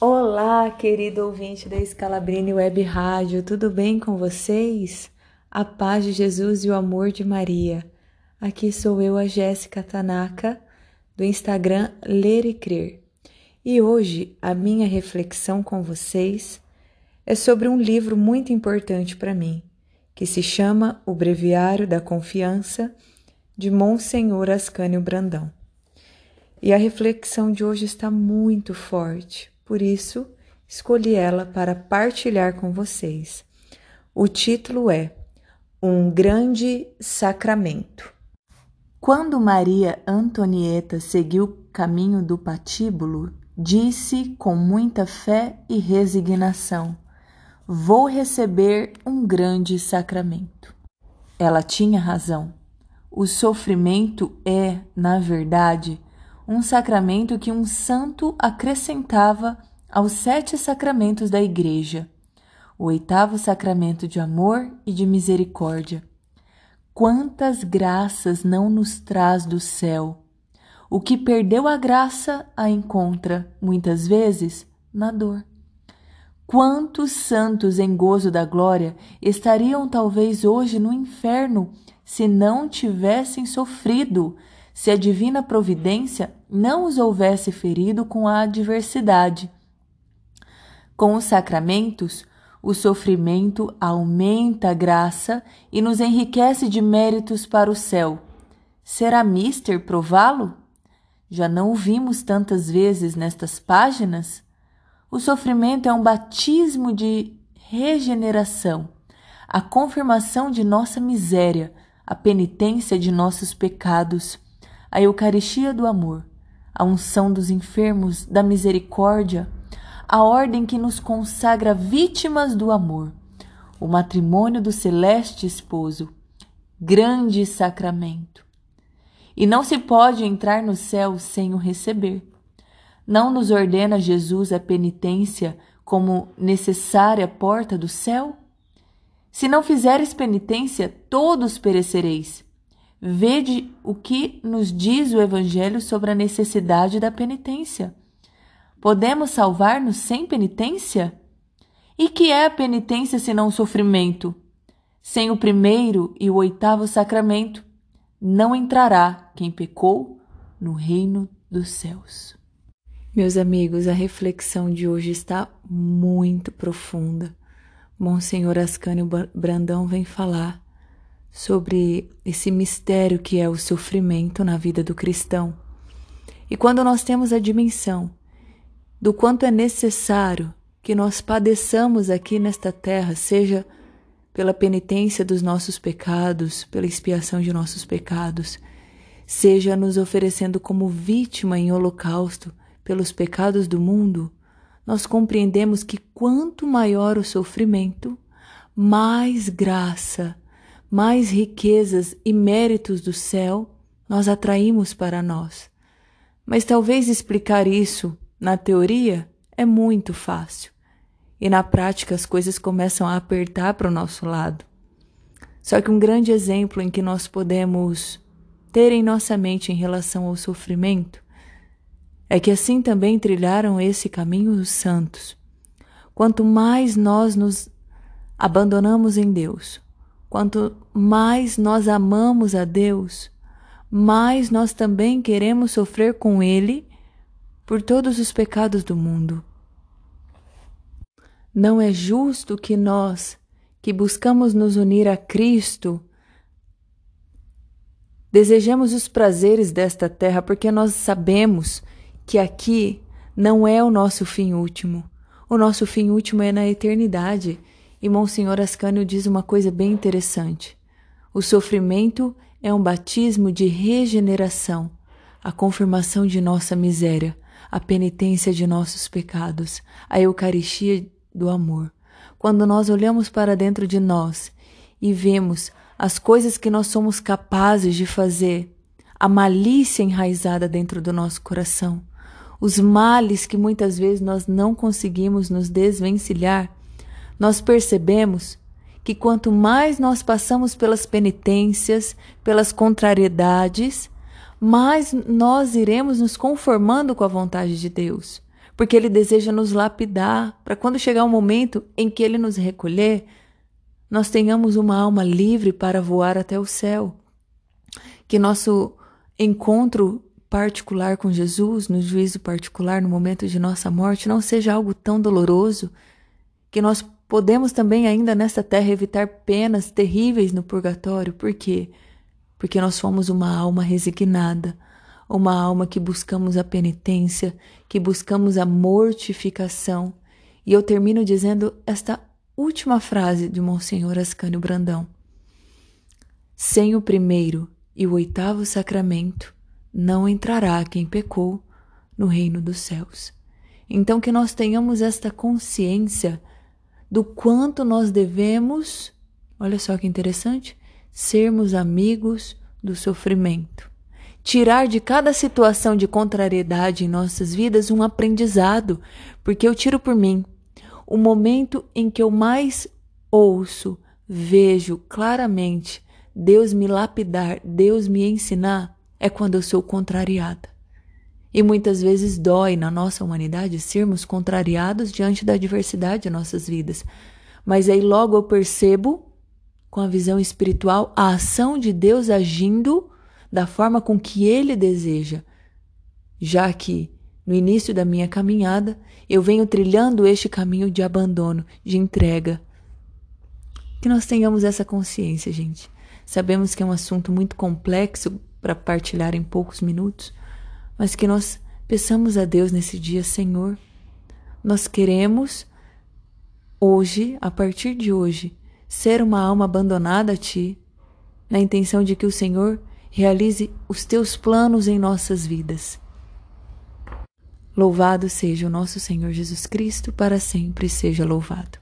Olá, querido ouvinte da Scalabrini Web Rádio, tudo bem com vocês? A paz de Jesus e o amor de Maria. Aqui sou eu, a Jéssica Tanaka, do Instagram Ler e Crer. E hoje a minha reflexão com vocês é sobre um livro muito importante para mim, que se chama O Breviário da Confiança, de Monsenhor Ascânio Brandão. E a reflexão de hoje está muito forte, por isso escolhi ela para partilhar com vocês. O título é Um Grande Sacramento. Quando Maria Antonieta seguiu o caminho do patíbulo, disse com muita fé e resignação: Vou receber um grande sacramento. Ela tinha razão. O sofrimento é, na verdade, um sacramento que um santo acrescentava aos sete sacramentos da Igreja, o oitavo sacramento de amor e de misericórdia. Quantas graças não nos traz do céu! O que perdeu a graça a encontra, muitas vezes, na dor. Quantos santos em gozo da glória estariam talvez hoje no inferno se não tivessem sofrido, se a divina providência não os houvesse ferido com a adversidade. Com os sacramentos, o sofrimento aumenta a graça e nos enriquece de méritos para o céu. Será mister prová-lo? Já não o vimos tantas vezes nestas páginas? O sofrimento é um batismo de regeneração, a confirmação de nossa miséria, a penitência de nossos pecados, a Eucaristia do amor, a unção dos enfermos, da misericórdia, a ordem que nos consagra vítimas do amor, o matrimônio do celeste esposo, grande sacramento. E não se pode entrar no céu sem o receber. Não nos ordena Jesus a penitência como necessária porta do céu? Se não fizeres penitência, todos perecereis. Vede o que nos diz o Evangelho sobre a necessidade da penitência. Podemos salvar-nos sem penitência? E que é a penitência senão o sofrimento? Sem o primeiro e o oitavo sacramento, não entrará quem pecou no reino dos céus. Meus amigos, a reflexão de hoje está muito profunda. Monsenhor Ascânio Brandão vem falar sobre esse mistério que é o sofrimento na vida do cristão. E quando nós temos a dimensão do quanto é necessário que nós padeçamos aqui nesta terra, seja pela penitência dos nossos pecados, pela expiação de nossos pecados, seja nos oferecendo como vítima em holocausto pelos pecados do mundo, nós compreendemos que quanto maior o sofrimento, mais graça, mais riquezas e méritos do céu nós atraímos para nós. Mas talvez explicar isso na teoria é muito fácil e na prática as coisas começam a apertar para o nosso lado. Só que um grande exemplo em que nós podemos ter em nossa mente em relação ao sofrimento é que assim também trilharam esse caminho os santos. Quanto mais nós nos abandonamos em Deus, quanto mais nós amamos a Deus, mais nós também queremos sofrer com Ele por todos os pecados do mundo. Não é justo que nós, que buscamos nos unir a Cristo, desejemos os prazeres desta terra porque nós sabemos que aqui não é o nosso fim último. O nosso fim último é na eternidade. E Monsenhor Ascânio diz uma coisa bem interessante. O sofrimento é um batismo de regeneração, a confirmação de nossa miséria, a penitência de nossos pecados, a Eucaristia do amor. Quando nós olhamos para dentro de nós e vemos as coisas que nós somos capazes de fazer, a malícia enraizada dentro do nosso coração, os males que muitas vezes nós não conseguimos nos desvencilhar, nós percebemos que quanto mais nós passamos pelas penitências, pelas contrariedades, mais nós iremos nos conformando com a vontade de Deus. porque Ele deseja nos lapidar, para quando chegar o momento em que Ele nos recolher, nós tenhamos uma alma livre para voar até o céu. Que nosso encontro particular com Jesus, no juízo particular, no momento de nossa morte, não seja algo tão doloroso, que nós podemos também ainda nesta terra evitar penas terríveis no purgatório. Por quê? Porque nós fomos uma alma resignada, uma alma que buscamos a penitência, que buscamos a mortificação. E eu termino dizendo esta última frase de Monsenhor Ascânio Brandão. Sem o primeiro e o oitavo sacramento, não entrará quem pecou no reino dos céus. Então, que nós tenhamos esta consciência do quanto nós devemos, olha só que interessante, sermos amigos do sofrimento tirar de cada situação de contrariedade em nossas vidas um aprendizado, porque eu tiro por mim. O momento em que eu mais ouço, vejo claramente Deus me lapidar, Deus me ensinar, é quando eu sou contrariada. E muitas vezes dói na nossa humanidade sermos contrariados diante da adversidade de nossas vidas. Mas aí logo eu percebo, com a visão espiritual, a ação de Deus agindo da forma com que Ele deseja, já que no início da minha caminhada eu venho trilhando este caminho de abandono, de entrega. Que nós tenhamos essa consciência, gente. Sabemos que é um assunto muito complexo para partilhar em poucos minutos, mas que nós peçamos a Deus nesse dia, Senhor, nós queremos hoje, a partir de hoje, ser uma alma abandonada a Ti, na intenção de que o Senhor realize os teus planos em nossas vidas. Louvado seja o nosso Senhor Jesus Cristo, para sempre seja louvado.